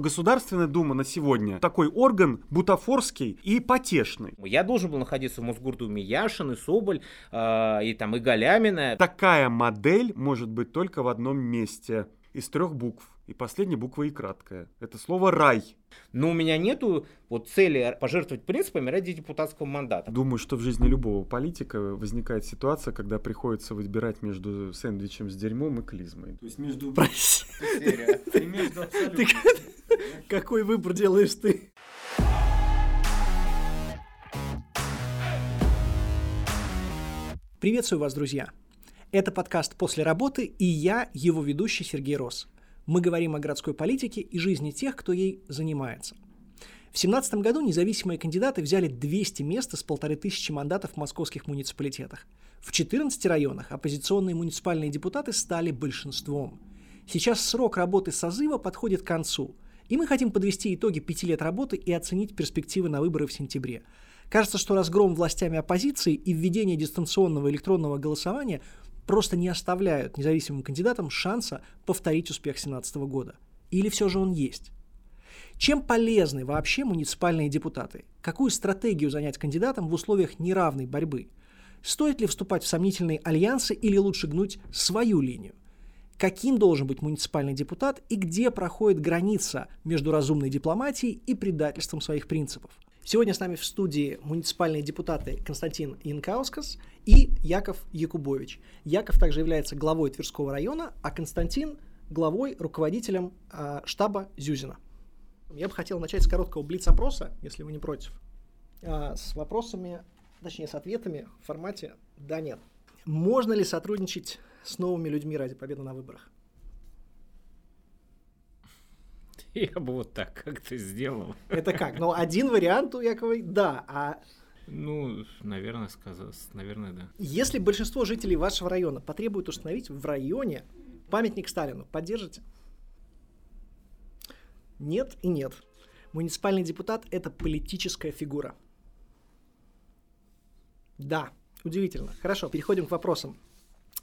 Государственная Дума на сегодня такой орган бутафорский и потешный. Я должен был находиться в Мосгордуме Яшин и Соболь, э, и там и Галямина. Такая модель может быть только в одном месте из трех букв. И последняя буква и краткая. Это слово «рай». Но у меня нету вот цели пожертвовать принципами ради депутатского мандата. Думаю, что в жизни любого политика возникает ситуация, когда приходится выбирать между сэндвичем с дерьмом и клизмой. То есть между... Какой выбор делаешь ты? Приветствую вас, друзья! Это подкаст «После работы» и я, его ведущий Сергей Рос. Мы говорим о городской политике и жизни тех, кто ей занимается. В 2017 году независимые кандидаты взяли 200 мест из полторы тысячи мандатов в московских муниципалитетах. В 14 районах оппозиционные муниципальные депутаты стали большинством. Сейчас срок работы созыва подходит к концу, и мы хотим подвести итоги пяти лет работы и оценить перспективы на выборы в сентябре. Кажется, что разгром властями оппозиции и введение дистанционного электронного голосования просто не оставляют независимым кандидатам шанса повторить успех 2017 года. Или все же он есть? Чем полезны вообще муниципальные депутаты? Какую стратегию занять кандидатам в условиях неравной борьбы? Стоит ли вступать в сомнительные альянсы или лучше гнуть свою линию? Каким должен быть муниципальный депутат и где проходит граница между разумной дипломатией и предательством своих принципов? Сегодня с нами в студии муниципальные депутаты Константин Янкаускас и Яков Якубович. Яков также является главой Тверского района, а Константин – главой, руководителем э, штаба Зюзина. Я бы хотел начать с короткого блиц-опроса, если вы не против, э, с вопросами, точнее с ответами в формате «да-нет». Можно ли сотрудничать с новыми людьми ради победы на выборах? Я бы вот так как-то сделал. Это как? Ну, один вариант у Яковой – да, а ну, наверное, сказал, наверное, да. Если большинство жителей вашего района потребует установить в районе памятник Сталину, поддержите? Нет и нет. Муниципальный депутат – это политическая фигура. Да, удивительно. Хорошо, переходим к вопросам.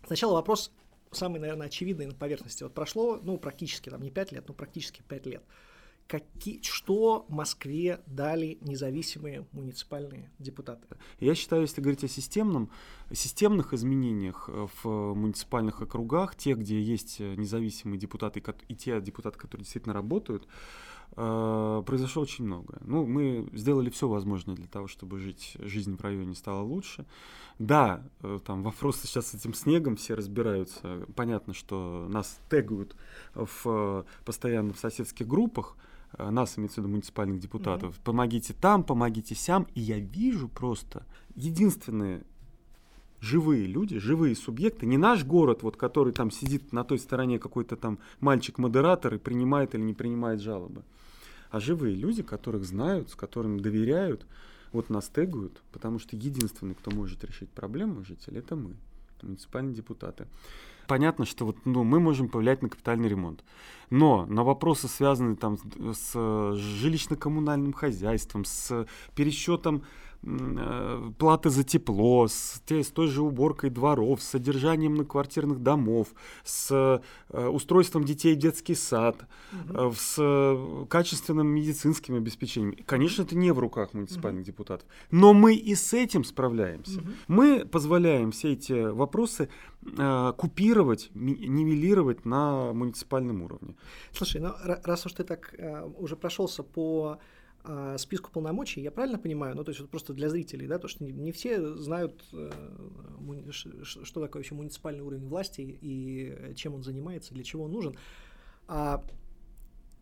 Сначала вопрос самый, наверное, очевидный на поверхности. Вот прошло, ну, практически, там, не 5 лет, но практически 5 лет. Какие, что Москве дали независимые муниципальные депутаты? Я считаю, если говорить о системном, системных изменениях э, в муниципальных округах, те, где есть э, независимые депутаты и те депутаты, которые действительно работают, произошло очень многое. Ну, мы сделали все возможное для того, чтобы жить, жизнь в районе стала лучше. Да, э, там вопросы сейчас с этим снегом все разбираются. Понятно, что нас тегают в, э, постоянно в соседских группах, э, нас, имеется в виду муниципальных депутатов, mm-hmm. помогите там, помогите сям, и я вижу просто единственные живые люди, живые субъекты, не наш город, вот, который там сидит на той стороне какой-то там мальчик-модератор и принимает или не принимает жалобы, а живые люди, которых знают, с которыми доверяют, вот нас тегают, потому что единственный, кто может решить проблему жителей, это мы, муниципальные депутаты. Понятно, что вот, ну, мы можем повлиять на капитальный ремонт. Но на вопросы, связанные там, с жилищно-коммунальным хозяйством, с пересчетом Э, платы за тепло, с, с той же уборкой дворов, с содержанием многоквартирных домов, с э, устройством детей в детский сад, угу. с качественным медицинским обеспечением. Конечно, это не в руках муниципальных угу. депутатов, но мы и с этим справляемся. Угу. Мы позволяем все эти вопросы купировать, нивелировать на муниципальном уровне. Слушай, ну раз уж ты так уже прошелся по а, списку полномочий, я правильно понимаю? Ну, то есть вот просто для зрителей, да, то, что не, не все знают, э, что такое вообще муниципальный уровень власти и чем он занимается, для чего он нужен. А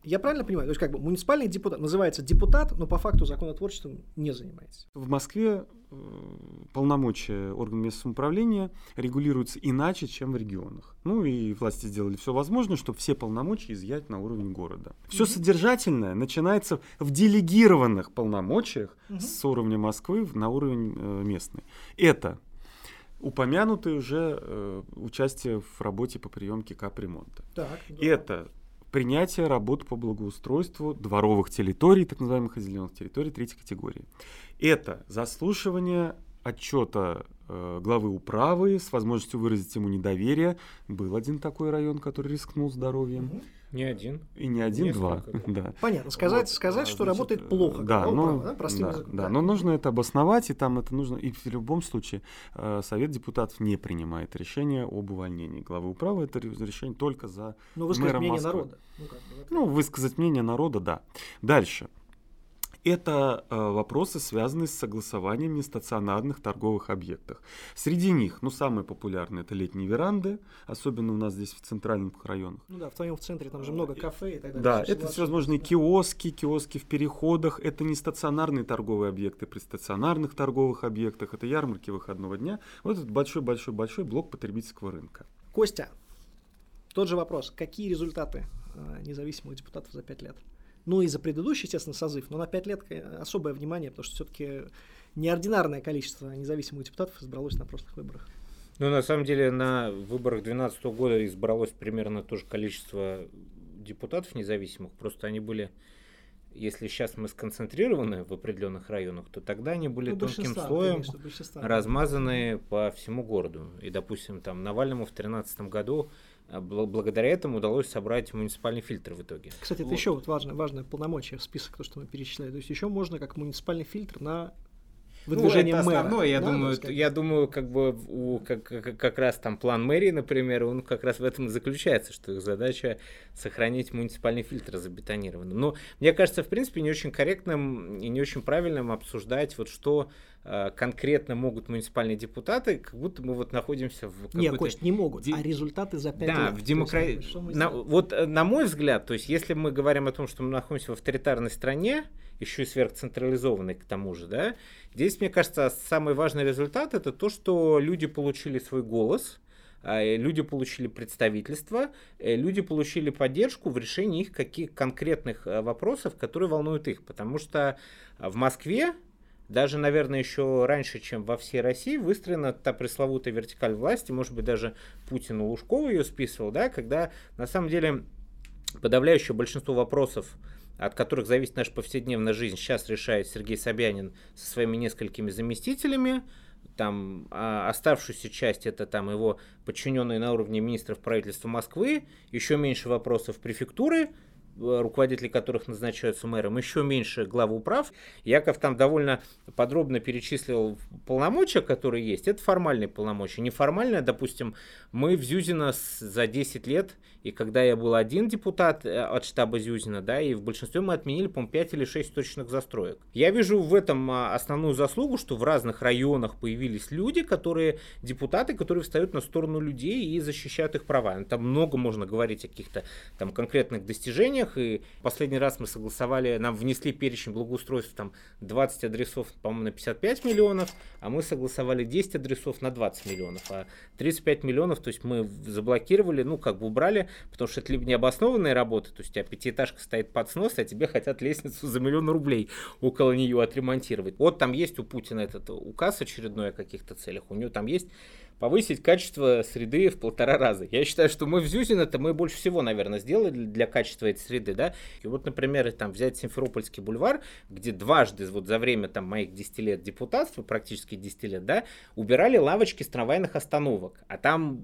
я правильно понимаю? То есть как бы муниципальный депутат называется депутат, но по факту законотворчеством не занимается. В Москве э, полномочия органов местного самоуправления регулируются иначе, чем в регионах. Ну и власти сделали все возможное, чтобы все полномочия изъять на уровень города. Все mm-hmm. содержательное начинается в делегированных полномочиях mm-hmm. с уровня Москвы на уровень э, местный. Это упомянутое уже э, участие в работе по приемке капремонта. Так, да. Это принятие работ по благоустройству дворовых территорий, так называемых озелененных территорий третьей категории. Это заслушивание отчета э, главы управы с возможностью выразить ему недоверие. Был один такой район, который рискнул здоровьем. Не один. И не один-два, Несколько. да. Понятно. Сказать, Вот, сказать а, что значит, работает плохо. Да, но, право, да, простым да, языком. да, но нужно это обосновать, и там это нужно, и в любом случае э, Совет депутатов не принимает решение об увольнении главы управы, это ре- решение только за, Ну, высказать мэром мнение Москвы. народа. Ну, как бы, ну, высказать мнение народа, да. Дальше. Это э, вопросы, связанные с согласованием нестационарных торговых объектов. Среди них, ну, самые популярные это летние веранды, особенно у нас здесь в центральных районах. Ну да, в твоем центре там же много кафе и так далее. Да, это всевозможные да. киоски, киоски в переходах, это не стационарные торговые объекты при стационарных торговых объектах, это ярмарки выходного дня. Вот этот большой-большой-большой блок потребительского рынка. Костя, тот же вопрос. Какие результаты э, независимых депутатов за пять лет? Ну и за предыдущий, естественно, созыв, но на пять лет э, особое внимание, потому что все-таки неординарное количество независимых депутатов избралось на прошлых выборах. Ну, на самом деле, на выборах 2012 года избралось примерно то же количество депутатов независимых. Просто они были, если сейчас мы сконцентрированы в определенных районах, то тогда они были Ну, тонким слоем конечно, размазаны по всему городу. И, допустим, там Навальному в 2013 году благодаря этому удалось собрать муниципальный фильтр в итоге. Кстати, это Вот. еще вот важное, важное полномочие в список, то, что мы перечисляли. То есть еще можно как муниципальный фильтр на выдвижение ну, это мэра. основное, я да, думаю, я думаю, как бы у, как, как, как раз там план мэрии, например, он как раз в этом и заключается, что их задача сохранить муниципальный фильтр забетонированным. Но мне кажется, в принципе, не очень корректным и не очень правильным обсуждать вот что конкретно могут муниципальные депутаты, как будто мы вот находимся в Не, какой-то Кость, не могут, де- а результаты за пять да, лет. в демократии. На, вот э, на мой взгляд, то есть если мы говорим о том, что мы находимся в авторитарной стране, еще и сверхцентрализованной к тому же, да, здесь, мне кажется, самый важный результат это то, что люди получили свой голос, а, э, люди получили представительство, э, люди получили поддержку в решении их каких конкретных э, вопросов, которые волнуют их. Потому что в Москве даже, наверное, еще раньше, чем во всей России, выстроена та пресловутая вертикаль власти, может быть, даже Путин у Лужкова ее списывал, да, когда на самом деле подавляющее большинство вопросов, от которых зависит наша повседневная жизнь, сейчас решает Сергей Собянин со своими несколькими заместителями. Там а, оставшуюся часть это там его подчиненные на уровне министров правительства Москвы, еще меньше вопросов префектуры, руководители которых назначаются мэром, еще меньше главы управ. Яков там довольно подробно перечислил полномочия, которые есть. Это формальные полномочия. Неформальные, допустим, мы в Зюзино за 10 лет, и когда я был один депутат э, от штаба Зюзина, да, и в большинстве мы отменили, по-моему, 5 или 6 точных застроек. Я вижу в этом а, основную заслугу, что в разных районах появились люди, которые, депутаты, которые встают на сторону людей и защищают их права. Там много можно говорить о каких-то там конкретных достижениях, и последний раз мы согласовали, нам внесли перечень благоустройств, там 20 адресов, по-моему, на 55 миллионов, а мы согласовали 10 адресов на 20 миллионов, а 35 миллионов, то есть мы заблокировали, ну, как бы убрали, потому что это либо необоснованные работы, то есть у тебя пятиэтажка стоит под снос, а тебе хотят лестницу за миллион рублей около нее отремонтировать. Вот там есть у Путина этот указ очередной о каких-то целях, у него там есть повысить качество среды в полтора раза. Я считаю, что мы в Зюзино-то мы больше всего, наверное, сделали для качества этой среды, да. И вот, например, там взять Симферопольский бульвар, где дважды вот за время там моих 10 лет депутатства, практически 10 лет, да, убирали лавочки с трамвайных остановок. А там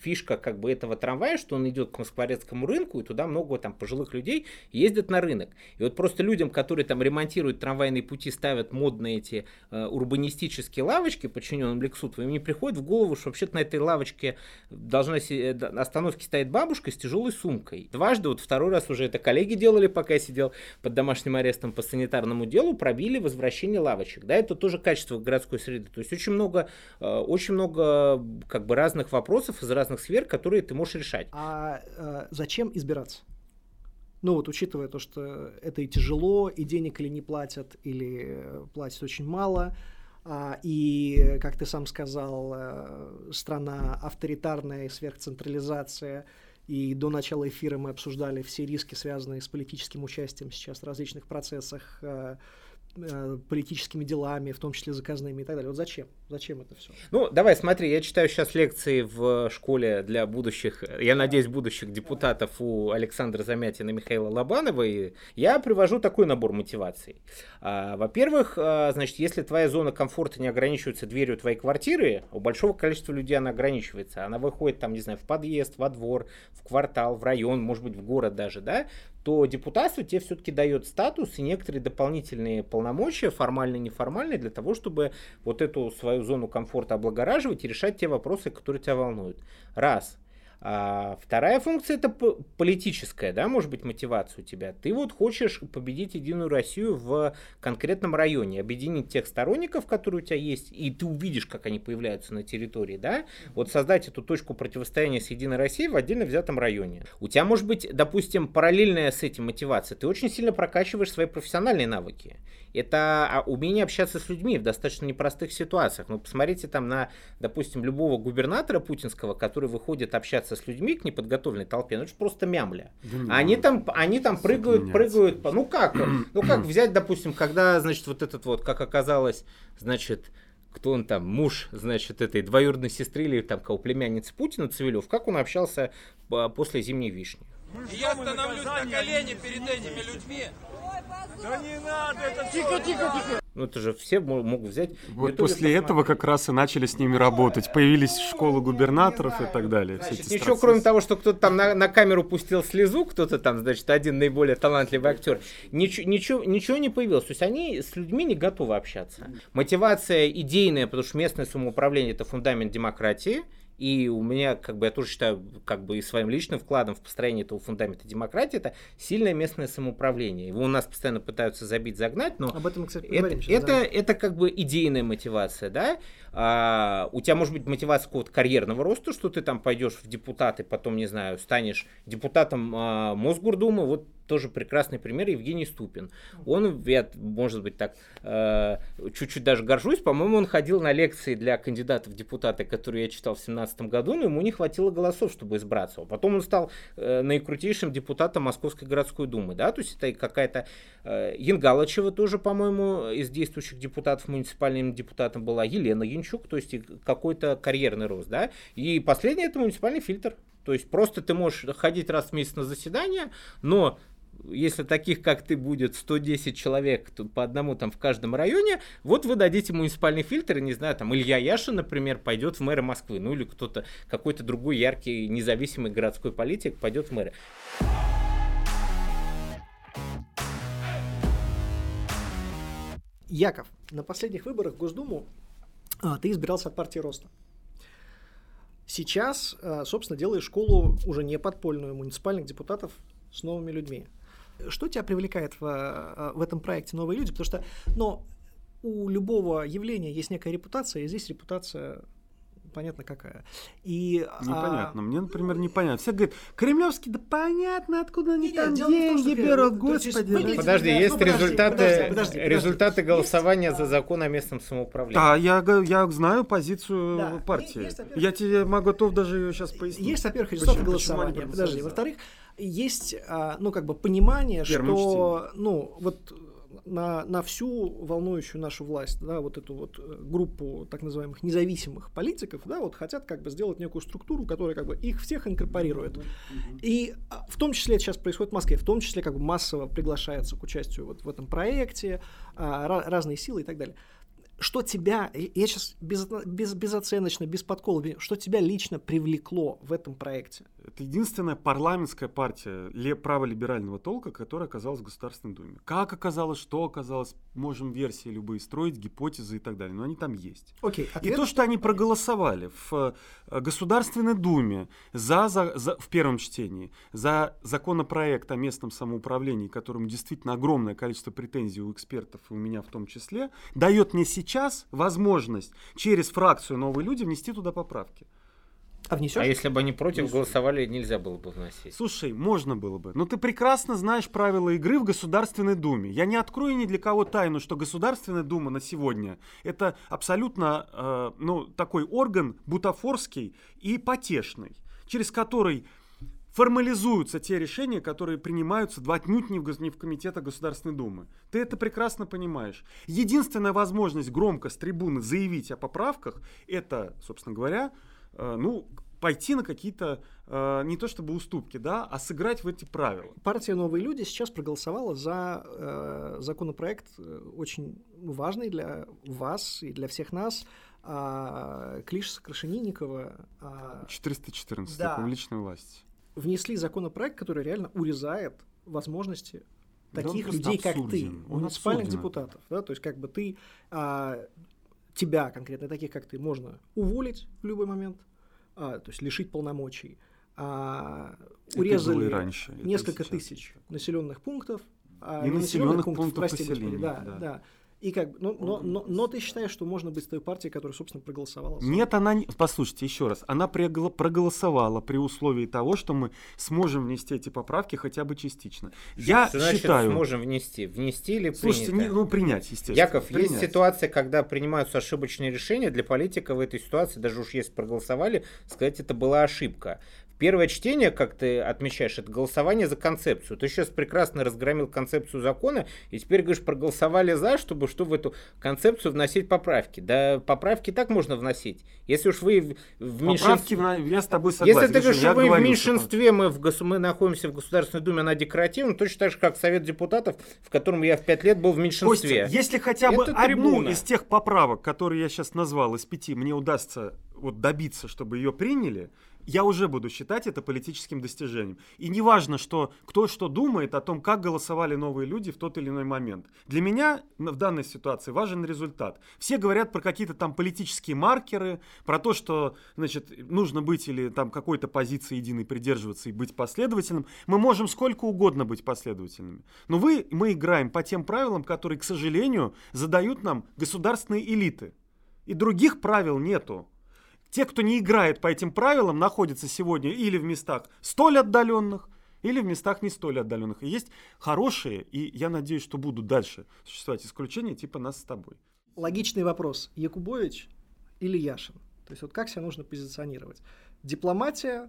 фишка как бы этого трамвая, что он идет к Москворецкому рынку, и туда много там пожилых людей ездят на рынок. И вот просто людям, которые там ремонтируют трамвайные пути, ставят модные эти э, урбанистические лавочки, подчиненным Лексуту, им не приходит в голову, что вообще-то на этой лавочке должна э, на остановке стоит бабушка с тяжелой сумкой. Дважды, вот второй раз уже это коллеги делали, пока я сидел под домашним арестом по санитарному делу, пробили возвращение лавочек. Да, это тоже качество городской среды. То есть очень много, э, очень много как бы разных вопросов из разных сфер, которые ты можешь решать. А э, зачем избираться? Ну вот, учитывая то, что это и тяжело, и денег или не платят, или э, платят очень мало, а, и, как ты сам сказал, э, страна авторитарная, сверхцентрализация, и до начала эфира мы обсуждали все риски, связанные с политическим участием сейчас в различных процессах. Э, политическими делами, в том числе заказными и так далее. Вот зачем? Зачем это все? Ну, давай, смотри, я читаю сейчас лекции в школе для будущих, я надеюсь, будущих депутатов у Александра Замятина и Михаила Лобанова, и я привожу такой набор мотиваций. А, во-первых, а, значит, если твоя зона комфорта не ограничивается дверью твоей квартиры, у большого количества людей она ограничивается. Она выходит там, не знаю, в подъезд, во двор, в квартал, в район, может быть, в город даже, да, то депутатство тебе все-таки дает статус и некоторые дополнительные полномочия, формальные и неформальные, для того, чтобы вот эту свою зону комфорта облагораживать и решать те вопросы, которые тебя волнуют. Раз. А вторая функция это политическая, да, может быть, мотивация у тебя. Ты вот хочешь победить Единую Россию в конкретном районе, объединить тех сторонников, которые у тебя есть, и ты увидишь, как они появляются на территории, да, вот создать эту точку противостояния с Единой Россией в отдельно взятом районе. У тебя может быть, допустим, параллельная с этим мотивация. Ты очень сильно прокачиваешь свои профессиональные навыки это а, умение общаться с людьми в достаточно непростых ситуациях. Ну, посмотрите там на, допустим, любого губернатора путинского, который выходит общаться с людьми к неподготовленной толпе, ну это же просто мямля. Да они там, они там прыгают, прыгают, ну как, ну как взять, допустим, когда, значит, вот этот вот, как оказалось, значит, кто он там, муж, значит, этой двоюродной сестры или там кого племянницы Путина, Цивилев, как он общался а, после зимней вишни. Я становлюсь на колени перед этими людьми, да не надо, это тихо, тихо, тихо. Ну это же все могут взять. Вот после этого как раз и начали с ними работать. Появились школы губернаторов и так далее. Значит, ничего, процессы. кроме того, что кто-то там на, на камеру пустил слезу, кто-то там, значит, один наиболее талантливый актер, ничего, ничего, ничего не появилось. То есть они с людьми не готовы общаться. Мотивация идейная, потому что местное самоуправление это фундамент демократии. И у меня, как бы, я тоже считаю, как бы и своим личным вкладом в построение этого фундамента демократии, это сильное местное самоуправление. Его у нас постоянно пытаются забить, загнать, но Об этом, кстати, это, сейчас, это, да. это как бы идейная мотивация, да. А, у тебя может быть мотивация какого-то карьерного роста, что ты там пойдешь в депутаты, потом, не знаю, станешь депутатом а, Мосгордумы, вот тоже прекрасный пример Евгений Ступин. Он, я, может быть, так э, чуть-чуть даже горжусь, по-моему, он ходил на лекции для кандидатов в депутаты, которые я читал в 2017 году, но ему не хватило голосов, чтобы избраться. Потом он стал э, наикрутейшим депутатом Московской городской думы, да, то есть это какая-то э, Янгалычева тоже, по-моему, из действующих депутатов муниципальным депутатом была, Елена Янчук, то есть какой-то карьерный рост, да, и последний это муниципальный фильтр. То есть просто ты можешь ходить раз в месяц на заседание, но если таких, как ты, будет 110 человек тут по одному там в каждом районе, вот вы дадите муниципальный фильтр, и, не знаю, там Илья Яшин, например, пойдет в мэры Москвы, ну или кто-то, какой-то другой яркий, независимый городской политик пойдет в мэры. Яков, на последних выборах в Госдуму а, ты избирался от партии Роста. Сейчас, а, собственно, делаешь школу уже не подпольную муниципальных депутатов с новыми людьми. Что тебя привлекает в, э, в этом проекте «Новые люди»? Потому что ну, у любого явления есть некая репутация, и здесь репутация понятно какая. И, непонятно. А... Мне, например, непонятно. Все говорят, кремлевский, да понятно, откуда они нет, там деньги том, берут, ну, господи. Есть, подожди, есть ну, результаты, подожди, подожди, результаты подожди. голосования есть, за закон о местном самоуправлении. Да, я, я знаю позицию да. партии. Есть, я тебе могу готов даже ее сейчас пояснить. Есть, во-первых, результаты голосования. Подожди, во-вторых, есть, а, ну, как бы понимание, Первым что, ну, вот на, на всю волнующую нашу власть, да, вот эту вот э, группу так называемых независимых политиков, да, вот хотят как бы сделать некую структуру, которая как бы их всех инкорпорирует. И а, в том числе это сейчас происходит в Москве, в том числе как бы массово приглашается к участию вот в этом проекте, а, разные силы и так далее что тебя, я сейчас без, без, безоценочно, без подкола, что тебя лично привлекло в этом проекте? Это единственная парламентская партия праволиберального толка, которая оказалась в Государственной Думе. Как оказалось, что оказалось, можем версии любые строить, гипотезы и так далее, но они там есть. Окей, ответ... И то, что они проголосовали в э, Государственной Думе за, за, за, в первом чтении за законопроект о местном самоуправлении, которому действительно огромное количество претензий у экспертов, и у меня в том числе, дает мне сейчас возможность через фракцию «Новые люди» внести туда поправки. А внесешь? А если бы они против Внесу. голосовали, нельзя было бы вносить. Слушай, можно было бы. Но ты прекрасно знаешь правила игры в Государственной Думе. Я не открою ни для кого тайну, что Государственная Дума на сегодня это абсолютно э, ну, такой орган бутафорский и потешный, через который формализуются те решения, которые принимаются отнюдь не в, не в Комитета Государственной Думы. Ты это прекрасно понимаешь. Единственная возможность громко с трибуны заявить о поправках, это, собственно говоря, ну, пойти на какие-то э, не то чтобы уступки, да, а сыграть в эти правила. Партия «Новые люди» сейчас проголосовала за э, законопроект э, очень важный для вас и для всех нас, э, Клишеса Крашенинникова. Э, 414 да. публичной власти внесли законопроект, который реально урезает возможности таких да людей, абсурден. как ты, он муниципальных абсурден. депутатов. Да? То есть как бы ты, а, тебя конкретно, таких как ты, можно уволить в любой момент, а, то есть лишить полномочий. А, урезали раньше, несколько тысяч населенных пунктов. А, и населенных пунктов, пунктов прости. Господи, да, да. да. И как но, но, но, но ты считаешь, что можно быть с той партией, которая, собственно, проголосовала? Нет, она не... Послушайте еще раз. Она проголосовала при условии того, что мы сможем внести эти поправки хотя бы частично. Я значит, считаю... сможем внести? Внести или Слушайте, принято? Не, ну принять, естественно. Яков, принять. есть ситуация, когда принимаются ошибочные решения. Для политика в этой ситуации, даже уж если проголосовали, сказать, это была ошибка. Первое чтение, как ты отмечаешь, это голосование за концепцию. Ты сейчас прекрасно разгромил концепцию закона, и теперь, говоришь, проголосовали за, чтобы что в эту концепцию вносить поправки. Да поправки так можно вносить. Если уж вы в меньшинстве... я с тобой согласен. Если ты говоришь, что вы в меньшинстве, мы, в гос... мы находимся в Государственной Думе, она декоративна, точно так же, как Совет депутатов, в котором я в пять лет был в меньшинстве. Костя, если хотя бы это одну трибуна. из тех поправок, которые я сейчас назвал, из пяти, мне удастся вот добиться, чтобы ее приняли, я уже буду считать это политическим достижением. И не важно, что, кто что думает о том, как голосовали новые люди в тот или иной момент. Для меня в данной ситуации важен результат. Все говорят про какие-то там политические маркеры, про то, что значит, нужно быть или там какой-то позиции единой придерживаться и быть последовательным. Мы можем сколько угодно быть последовательными. Но вы, мы играем по тем правилам, которые, к сожалению, задают нам государственные элиты. И других правил нету. Те, кто не играет по этим правилам, находятся сегодня или в местах столь отдаленных, или в местах не столь отдаленных. И есть хорошие, и я надеюсь, что будут дальше существовать исключения, типа нас с тобой. Логичный вопрос. Якубович или Яшин? То есть вот как себя нужно позиционировать? Дипломатия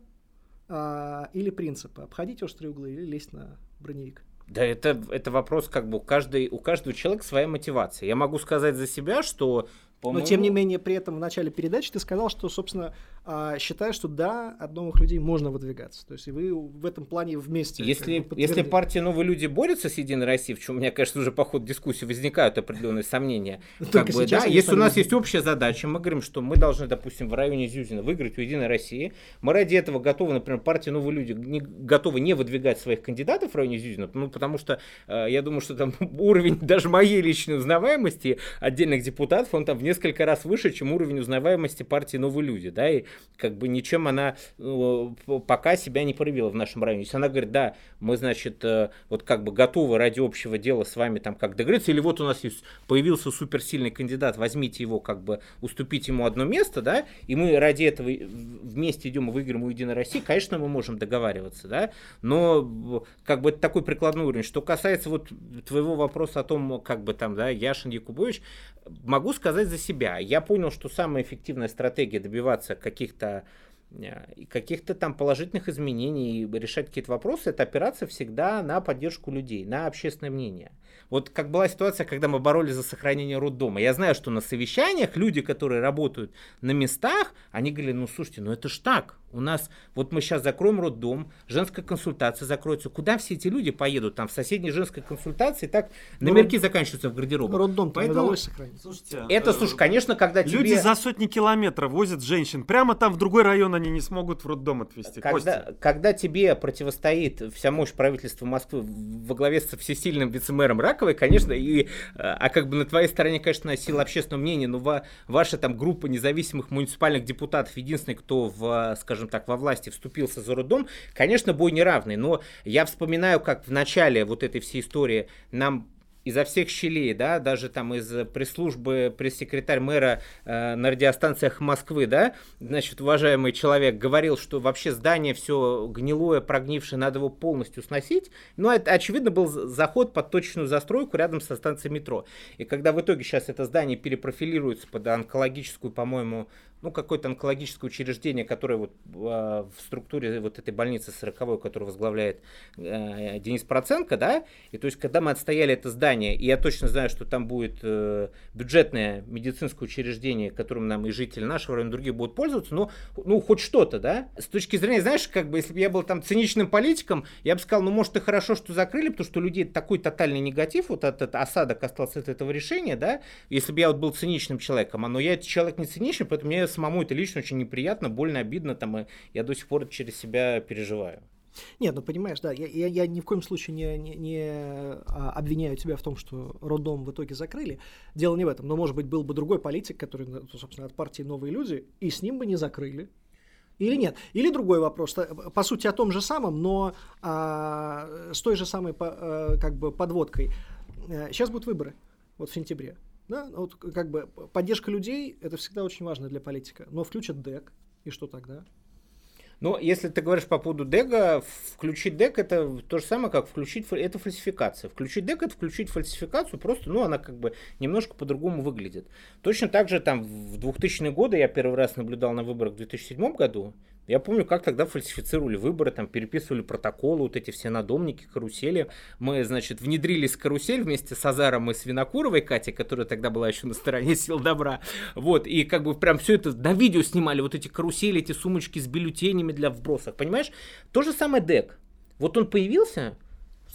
а, или принципы? Обходить острые углы или лезть на броневик? Да, это, это вопрос как бы у, каждой, у каждого человека своя мотивация. Я могу сказать за себя, что но тем не менее, при этом в начале передачи ты сказал, что, собственно, а, считаешь, что да, от новых людей можно выдвигаться. То есть и вы в этом плане вместе. Если, если партия «Новые люди» борется с «Единой Россией», в чем у меня, конечно, уже по ходу дискуссии возникают определенные сомнения. Как бы, да, если у нас есть общая задача, мы говорим, что мы должны, допустим, в районе Зюзина выиграть у «Единой России», мы ради этого готовы, например, партия «Новые люди» не, готовы не выдвигать своих кандидатов в районе Зюзина, ну, потому что э, я думаю, что там уровень даже моей личной узнаваемости отдельных депутатов, он там в несколько раз выше, чем уровень узнаваемости партии «Новые люди», да, и как бы ничем она ну, пока себя не проявила в нашем районе. Если она говорит, да, мы, значит, э, вот как бы готовы ради общего дела с вами там как договориться, или вот у нас есть, появился суперсильный кандидат, возьмите его, как бы уступите ему одно место, да, и мы ради этого вместе идем и выиграем у Единой России, конечно, мы можем договариваться, да, но как бы это такой прикладной уровень. Что касается вот твоего вопроса о том, как бы там, да, Яшин Якубович, могу сказать за себя. Я понял, что самая эффективная стратегия добиваться каких-то э, каких-то там положительных изменений решать какие-то вопросы, это опираться всегда на поддержку людей, на общественное мнение. Вот как была ситуация, когда мы боролись за сохранение роддома. Я знаю, что на совещаниях люди, которые работают на местах, они говорили, ну слушайте, ну это ж так, у нас, вот мы сейчас закроем роддом, женская консультация закроется. Куда все эти люди поедут? Там в соседней женской консультации так ну, номерки заканчиваются в гардеробе. Роддом Поэтому... удалось сохранить. Слушайте, это, э, слушай, конечно, когда Люди тебе... за сотни километров возят женщин. Прямо там в другой район они не смогут в роддом отвезти. Когда, когда тебе противостоит вся мощь правительства Москвы во главе со всесильным вице-мэром Раковой, конечно, и, а, а как бы на твоей стороне, конечно, сила общественного мнения, но ва, ваша там группа независимых муниципальных депутатов, единственный, кто в, скажем так, во власти вступился за роддом, конечно, бой неравный. Но я вспоминаю, как в начале вот этой всей истории нам изо всех щелей, да, даже там из пресс-службы пресс-секретарь мэра э, на радиостанциях Москвы, да, значит, уважаемый человек говорил, что вообще здание все гнилое, прогнившее, надо его полностью сносить. Но это, очевидно, был заход под точную застройку рядом со станцией метро. И когда в итоге сейчас это здание перепрофилируется под онкологическую, по-моему, ну, какое-то онкологическое учреждение, которое вот э, в структуре вот этой больницы 40 которую возглавляет э, Денис Проценко, да, и то есть, когда мы отстояли это здание, и я точно знаю, что там будет э, бюджетное медицинское учреждение, которым нам и жители нашего района, и другие будут пользоваться, но, ну, хоть что-то, да, с точки зрения, знаешь, как бы, если бы я был там циничным политиком, я бы сказал, ну, может, и хорошо, что закрыли, потому что у людей такой тотальный негатив, вот этот осадок остался от этого решения, да, если бы я вот был циничным человеком, а но я человек не циничный, поэтому мне самому это лично очень неприятно, больно, обидно, там, и я до сих пор через себя переживаю. Нет, ну понимаешь, да, я, я, я ни в коем случае не, не, не а, обвиняю тебя в том, что роддом в итоге закрыли. Дело не в этом. Но, может быть, был бы другой политик, который, ну, собственно, от партии «Новые люди», и с ним бы не закрыли. Или нет? Или другой вопрос, по сути, о том же самом, но а, с той же самой по, а, как бы подводкой. Сейчас э, будут выборы, вот в сентябре. Да, вот как бы поддержка людей это всегда очень важно для политика. Но включат ДЭК, и что тогда? Но если ты говоришь по поводу дега, включить дег это то же самое, как включить, это фальсификация. Включить дег это включить фальсификацию, просто, ну, она как бы немножко по-другому выглядит. Точно так же там в 2000-е годы я первый раз наблюдал на выборах в 2007 году, я помню, как тогда фальсифицировали выборы, там переписывали протоколы, вот эти все надомники, карусели. Мы, значит, внедрились карусель вместе с Азаром и Винокуровой Катей, которая тогда была еще на стороне сил добра. Вот, и как бы прям все это на видео снимали, вот эти карусели, эти сумочки с бюллетенями для вбросов, понимаешь? То же самое ДЭК. Вот он появился,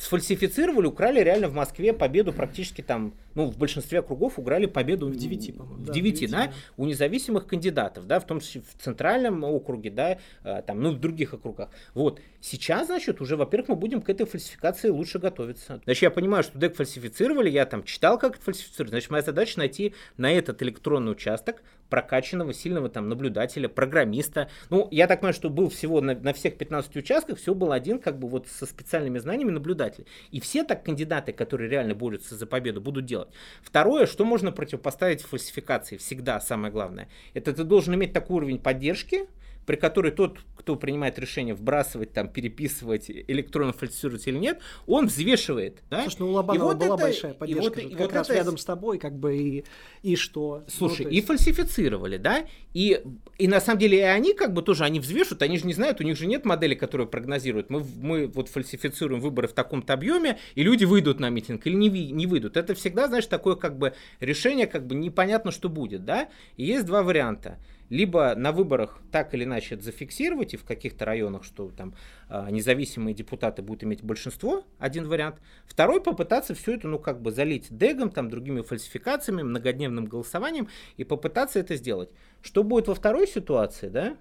сфальсифицировали, украли реально в Москве победу практически там, ну, в большинстве округов украли победу в 9, по-моему. В да, 9, 9 да, да, у независимых кандидатов, да, в том числе в центральном округе, да, э, там, ну, в других округах. Вот. Сейчас, значит, уже, во-первых, мы будем к этой фальсификации лучше готовиться. Значит, я понимаю, что ДЭК фальсифицировали, я там читал, как это фальсифицировали. Значит, моя задача найти на этот электронный участок прокачанного, сильного там наблюдателя, программиста. Ну, я так понимаю, что был всего на, на всех 15 участках, всего был один, как бы вот со специальными знаниями наблюдатель. И все так кандидаты, которые реально борются за победу, будут делать. Второе, что можно противопоставить фальсификации, всегда самое главное, это ты должен иметь такой уровень поддержки, при которой тот, кто принимает решение вбрасывать, там, переписывать, электронно фальсифицировать или нет, он взвешивает. Да? Слушай, ну у Лобанова вот была это, большая поддержка, и вот, и как вот раз это... рядом с тобой, как бы, и, и что? Слушай, ну, есть... и фальсифицировали, да, и, и на самом деле и они как бы тоже, они взвешивают, они же не знают, у них же нет модели, которая прогнозирует, мы, мы вот фальсифицируем выборы в таком-то объеме, и люди выйдут на митинг или не, не выйдут. Это всегда, знаешь, такое как бы решение, как бы непонятно, что будет, да, и есть два варианта либо на выборах так или иначе это зафиксировать, и в каких-то районах, что там а, независимые депутаты будут иметь большинство, один вариант. Второй попытаться все это, ну, как бы залить дегом, там, другими фальсификациями, многодневным голосованием, и попытаться это сделать. Что будет во второй ситуации, да?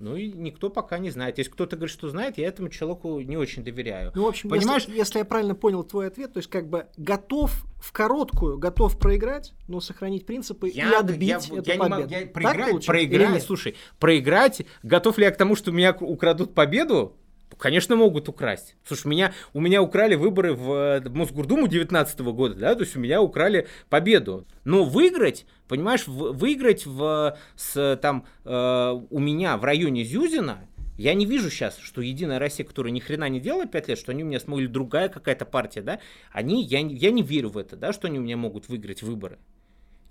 Ну и никто пока не знает. Если кто-то говорит, что знает, я этому человеку не очень доверяю. Ну, в общем, Понимаешь? Если, если я правильно понял твой ответ, то есть как бы готов в короткую, готов проиграть, но сохранить принципы я, и отбить я, эту я победу. Не могу, я, проиграть, проиграть, слушай, проиграть, готов ли я к тому, что меня украдут победу? Конечно, могут украсть. Слушай, меня, у меня украли выборы в, э, Мосгордуму 19 года, да, то есть у меня украли победу. Но выиграть, понимаешь, выиграть в, с, там, э, у меня в районе Зюзина, я не вижу сейчас, что Единая Россия, которая ни хрена не делала 5 лет, что они у меня смогли, другая какая-то партия, да, они, я, я не верю в это, да, что они у меня могут выиграть выборы.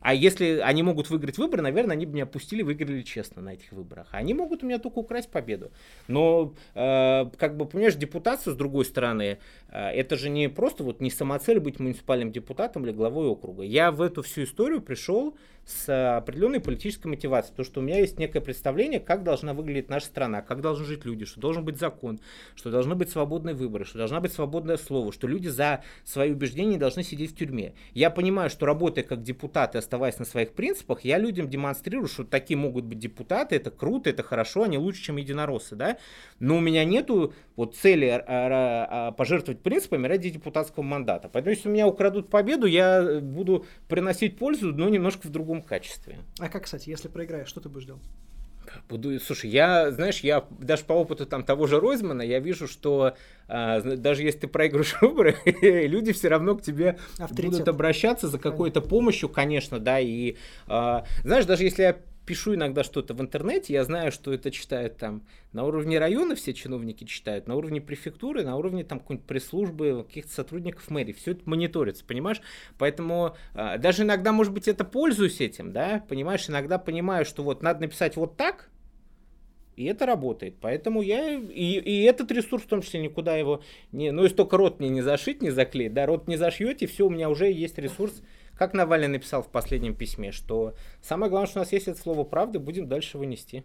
А если они могут выиграть выборы, наверное, они бы меня опустили, выиграли честно на этих выборах. Они могут у меня только украсть победу. Но, э, как бы, понимаешь, депутация, с другой стороны, э, это же не просто вот не самоцель быть муниципальным депутатом или главой округа. Я в эту всю историю пришел с определенной политической мотивацией. То, что у меня есть некое представление, как должна выглядеть наша страна, как должны жить люди, что должен быть закон, что должны быть свободные выборы, что должна быть свободное слово, что люди за свои убеждения должны сидеть в тюрьме. Я понимаю, что работая как депутат и оставаясь на своих принципах, я людям демонстрирую, что такие могут быть депутаты, это круто, это хорошо, они лучше, чем единороссы, да? Но у меня нету вот цели а, а, а, пожертвовать принципами ради депутатского мандата. Поэтому если у меня украдут победу, я буду приносить пользу, но немножко в другом качестве. А как, кстати, если проиграешь, что ты будешь делать? Буду, слушай, я, знаешь, я даже по опыту там того же Ройзмана, я вижу, что а, даже если ты проигрываешь выборы, люди все равно к тебе Авторитет. будут обращаться за какой-то помощью, конечно, да, и а, знаешь, даже если я пишу иногда что-то в интернете, я знаю, что это читают там на уровне района все чиновники читают, на уровне префектуры, на уровне там какой-нибудь пресс-службы, каких-то сотрудников мэрии. Все это мониторится, понимаешь? Поэтому э, даже иногда, может быть, это пользуюсь этим, да, понимаешь, иногда понимаю, что вот надо написать вот так, и это работает. Поэтому я... И, и этот ресурс в том числе никуда его не... Ну, если только рот мне не зашить, не заклеить, да, рот не зашьете, все, у меня уже есть ресурс. Как Навальный написал в последнем письме, что самое главное, что у нас есть это слово правды, будем дальше вынести.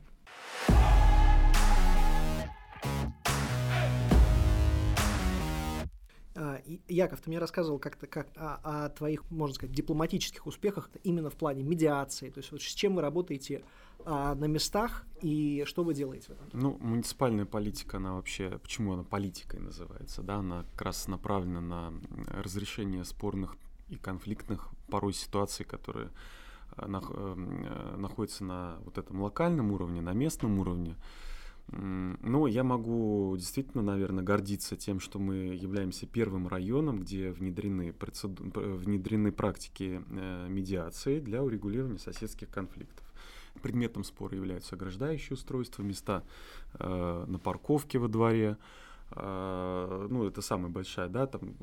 А, Яков, ты мне рассказывал как-то как о, о твоих, можно сказать, дипломатических успехах именно в плане медиации. То есть вот с чем вы работаете а, на местах и что вы делаете в этом? Ну, муниципальная политика, она вообще, почему она политикой называется, да, она как раз направлена на разрешение спорных и конфликтных порой ситуаций, которые э, э, э, находятся на вот этом локальном уровне, на местном уровне. Но я могу действительно, наверное, гордиться тем, что мы являемся первым районом, где внедрены, внедрены практики медиации для урегулирования соседских конфликтов. Предметом спора являются ограждающие устройства, места на парковке во дворе, ну, это самая большая, да, там э,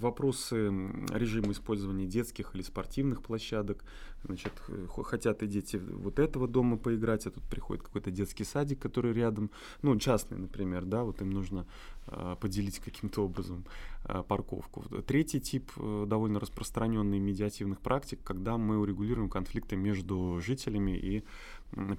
вопросы режима использования детских или спортивных площадок, значит, хотят и дети вот этого дома поиграть, а тут приходит какой-то детский садик, который рядом, ну, частный, например, да, вот им нужно э, поделить каким-то образом э, парковку. Третий тип э, довольно распространенный медиативных практик, когда мы урегулируем конфликты между жителями и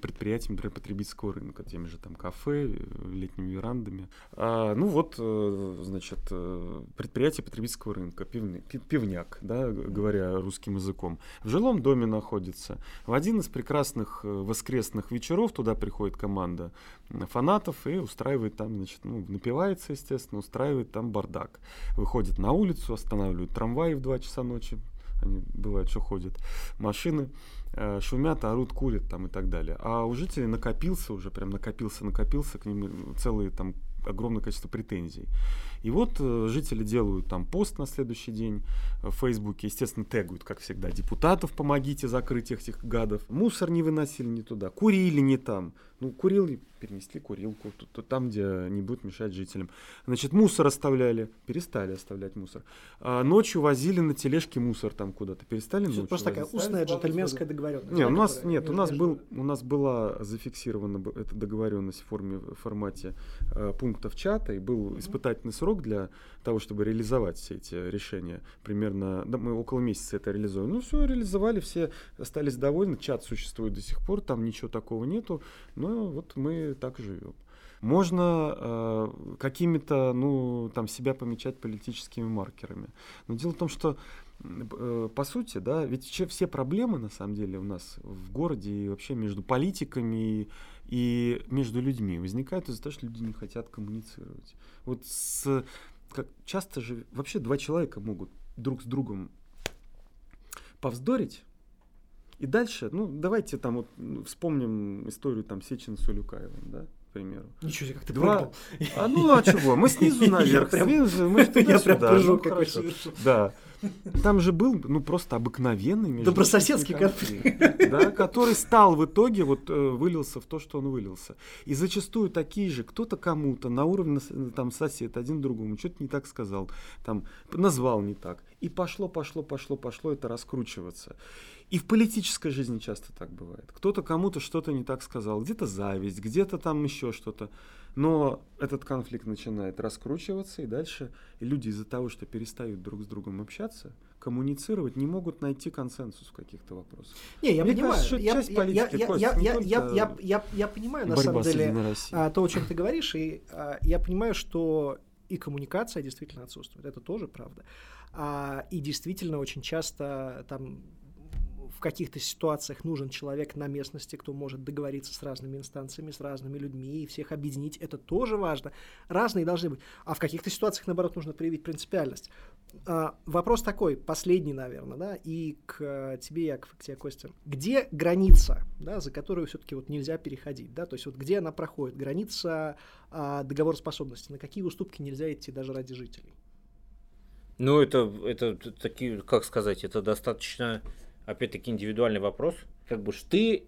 предприятиями например, потребительского рынка, теми же там кафе, э, летними верандами. А, ну вот, э, значит, э, предприятие потребительского рынка, пивный, пивняк, да, говоря русским языком, в жилом доме находится. В один из прекрасных воскресных вечеров туда приходит команда фанатов и устраивает там, значит, ну, напивается, естественно, устраивает там бардак. Выходит на улицу, останавливают трамваи в 2 часа ночи, они бывают, что ходят, машины, Э, шумят, орут, курят там и так далее. А у жителей накопился уже, прям накопился, накопился к ним целые там огромное количество претензий. И вот э, жители делают там пост на следующий день в Фейсбуке, естественно, тегают, как всегда, депутатов, помогите закрыть этих гадов. Мусор не выносили не туда, курили не там. Ну, курил, перенесли курилку тут, тут, там, где не будет мешать жителям. Значит, мусор оставляли, перестали оставлять мусор. А ночью возили на тележке мусор там куда-то, перестали ночью Просто такая устная джентльменская договоренность. Нет, у нас, нет, у нас, был, у нас была зафиксирована эта договоренность в форме, в формате э, пунктов чата, и был испытательный срок срок для того, чтобы реализовать все эти решения. Примерно, да, мы около месяца это реализуем. Ну все, реализовали, все остались довольны, чат существует до сих пор, там ничего такого нету, но вот мы так живем. Можно э, какими-то, ну, там, себя помечать политическими маркерами. Но дело в том, что э, по сути, да, ведь все проблемы, на самом деле, у нас в городе и вообще между политиками и и между людьми возникают из-за того, что люди не хотят коммуницировать. Вот с, как, часто же вообще два человека могут друг с другом повздорить, и дальше, ну, давайте там вот ну, вспомним историю там Сечина с Улюкаевым, да, к примеру. Ничего себе, как ты Два... А ну а чего? Мы снизу наверх, снизу, мы Я прям прыжок какой совершил. Да. Там же был, ну, просто обыкновенный Добрососедский конфликт. Да, который стал в итоге, вот, э, вылился в то, что он вылился. И зачастую такие же, кто-то кому-то на уровне, там, сосед, один другому, что-то не так сказал, там, назвал не так. И пошло, пошло, пошло, пошло это раскручиваться. И в политической жизни часто так бывает. Кто-то кому-то что-то не так сказал, где-то зависть, где-то там еще что-то. Но этот конфликт начинает раскручиваться, и дальше люди из-за того, что перестают друг с другом общаться, коммуницировать, не могут найти консенсус в каких-то вопросах. Не, я Мне понимаю. Кажется, я, часть я, я, я, я, я, я, я, я понимаю, на самом деле, а, то, о чем ты говоришь, и а, я понимаю, что и коммуникация действительно отсутствует. Это тоже правда. А, и действительно очень часто там каких-то ситуациях нужен человек на местности, кто может договориться с разными инстанциями, с разными людьми и всех объединить. Это тоже важно. Разные должны быть. А в каких-то ситуациях, наоборот, нужно проявить принципиальность. А, вопрос такой, последний, наверное, да, и к тебе, Яков, и к тебе, Костя. Где граница, да, за которую все-таки вот нельзя переходить, да, то есть вот где она проходит, граница а, договороспособности, на какие уступки нельзя идти даже ради жителей? Ну, это, это такие, как сказать, это достаточно опять-таки индивидуальный вопрос. Как бы ты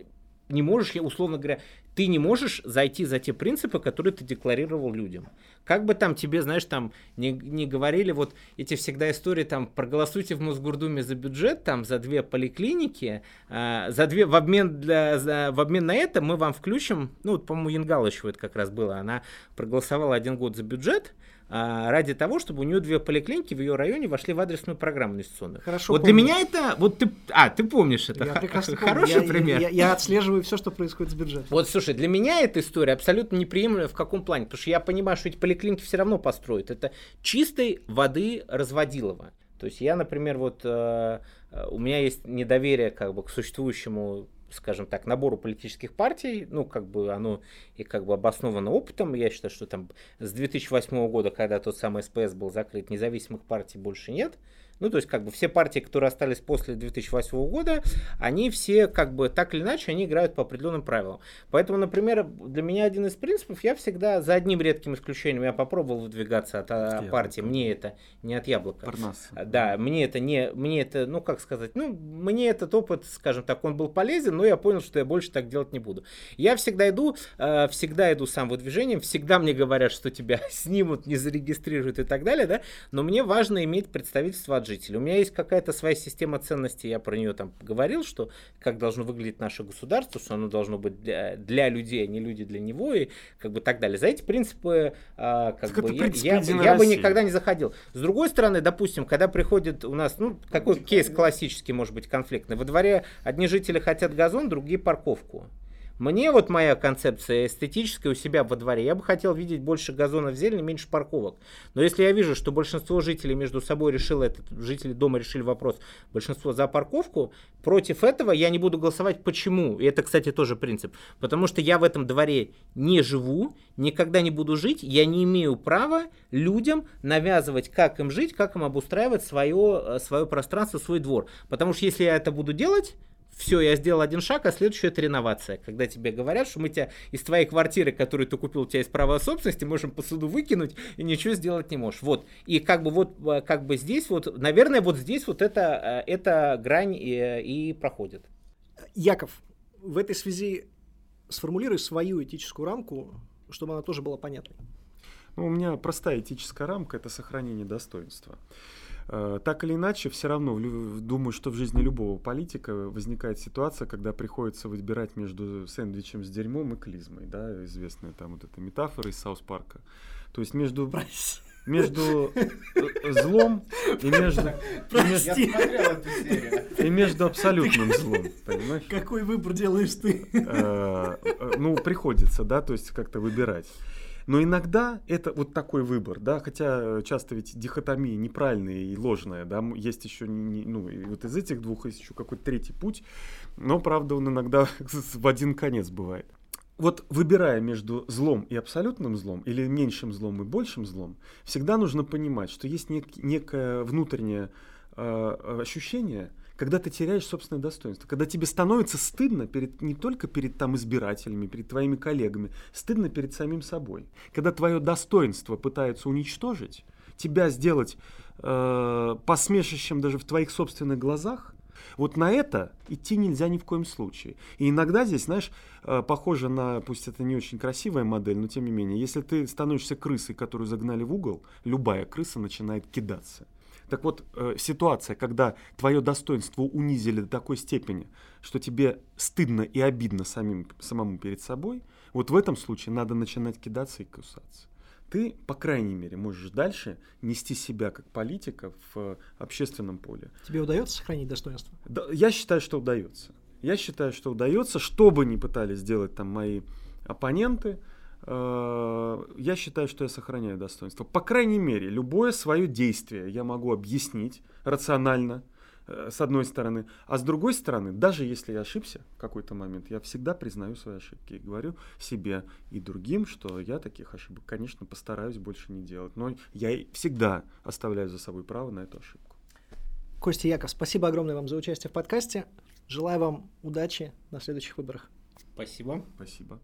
не можешь, условно говоря, ты не можешь зайти за те принципы, которые ты декларировал людям. Как бы там тебе, знаешь, там не, не говорили вот эти всегда истории, там, проголосуйте в Мосгордуме за бюджет, там, за две поликлиники, э, за две, в обмен, для, за, в обмен на это мы вам включим, ну, вот, по-моему, Янгалычева это как раз было, она проголосовала один год за бюджет, ради того, чтобы у нее две поликлиники в ее районе вошли в адресную программу инвестиционную. Хорошо Вот помню. для меня это, вот ты, а, ты помнишь это, Я прекрасно помню. хороший Я- пример. Я, я отслеживаю все, что происходит с бюджетом. Вот, слушай, для меня эта история абсолютно неприемлема в каком плане? Потому что я понимаю, что эти поликлиники все равно построят. Это чистой воды разводилово. То есть я, например, вот э, э, у меня есть недоверие как бы к существующему скажем так, набору политических партий, ну, как бы оно и как бы обосновано опытом. Я считаю, что там с 2008 года, когда тот самый СПС был закрыт, независимых партий больше нет. Ну, то есть, как бы все партии, которые остались после 2008 года, они все, как бы, так или иначе, они играют по определенным правилам. Поэтому, например, для меня один из принципов, я всегда, за одним редким исключением, я попробовал выдвигаться от, а, яблока. партии, мне это не от яблока. Парнас. А, Да, мне это не, мне это, ну как сказать, ну мне этот опыт, скажем так, он был полезен, но я понял, что я больше так делать не буду. Я всегда иду, э, всегда иду сам выдвижением, всегда мне говорят, что тебя снимут, не зарегистрируют и так далее, да, но мне важно иметь представительство от жителей. У меня есть какая-то своя система ценностей, я про нее там говорил, что как должно выглядеть наше государство, что оно должно быть для, для людей, а не люди для него и как бы так далее. За эти принципы а, как Так бы я, принципы я, я бы никогда не заходил. С другой стороны, допустим, когда приходит у нас, ну, какой кейс классический может быть конфликтный. Во дворе одни жители хотят газон, другие парковку. Мне вот моя концепция эстетическая у себя во дворе, я бы хотел видеть больше газонов зелени, меньше парковок. Но если я вижу, что большинство жителей между собой решило этот, жители дома решили вопрос, большинство за парковку, против этого я не буду голосовать. Почему? И это, кстати, тоже принцип. Потому что я в этом дворе не живу, никогда не буду жить, я не имею права людям навязывать, как им жить, как им обустраивать свое, свое пространство, свой двор. Потому что если я это буду делать, все, я сделал один шаг, а следующее это реновация. Когда тебе говорят, что мы тебя из твоей квартиры, которую ты купил, у тебя есть право собственности, можем по суду выкинуть и ничего сделать не можешь. Вот. И как бы вот, э, как бы здесь вот, наверное, вот здесь вот это, э, эта грань и, и проходит. Яков, в этой связи сформулируй свою этическую рамку, чтобы она тоже была понятной. Ну, у меня простая этическая рамка – это сохранение достоинства. Э, Так или иначе, все равно, думаю, что в жизни любого политика возникает ситуация, когда приходится выбирать между сэндвичем с дерьмом и клизмой, да, известная там вот эта метафора из Саус Парка. То есть между, между э, злом и между, и между, смотрел эту серию. и между абсолютным злом, понимаешь? Какой выбор делаешь ты? Э, ну, приходится, да, то есть как-то выбирать. Но иногда это вот такой выбор, да, хотя э, часто ведь дихотомия неправильная и ложная, да, есть еще, не- ну, и вот из этих двух есть еще какой-то третий путь, но, правда, он иногда в один конец бывает. Вот выбирая между злом и абсолютным злом, или меньшим злом и большим злом, всегда нужно понимать, что есть нек- некое внутреннее э, ощущение, когда ты теряешь собственное достоинство, когда тебе становится стыдно перед, не только перед там избирателями, перед твоими коллегами, стыдно перед самим собой. Когда твое достоинство пытаются уничтожить, тебя сделать э, посмешищем даже в твоих собственных глазах, вот на это идти нельзя ни в коем случае. И иногда здесь, знаешь, э, похоже на, пусть это не очень красивая модель, но тем не менее, если ты становишься крысой, которую загнали в угол, любая крыса начинает кидаться. Так вот, э, ситуация, когда твое достоинство унизили до такой степени, что тебе стыдно и обидно самим, самому перед собой, вот в этом случае надо начинать кидаться и кусаться. Ты, по крайней мере, можешь дальше нести себя как политика в э, общественном поле. Тебе удается сохранить достоинство? Да, я считаю, что удается. Я считаю, что удается, что бы ни пытались сделать там мои оппоненты, я считаю, что я сохраняю достоинство. По крайней мере, любое свое действие я могу объяснить рационально, э, с одной стороны. А с другой стороны, даже если я ошибся в какой-то момент, я всегда признаю свои ошибки и говорю себе и другим, что я таких ошибок, конечно, постараюсь больше не делать. Но я всегда оставляю за собой право на эту ошибку. Костя Яков, спасибо огромное вам за участие в подкасте. Желаю вам удачи на следующих выборах. Спасибо. Спасибо.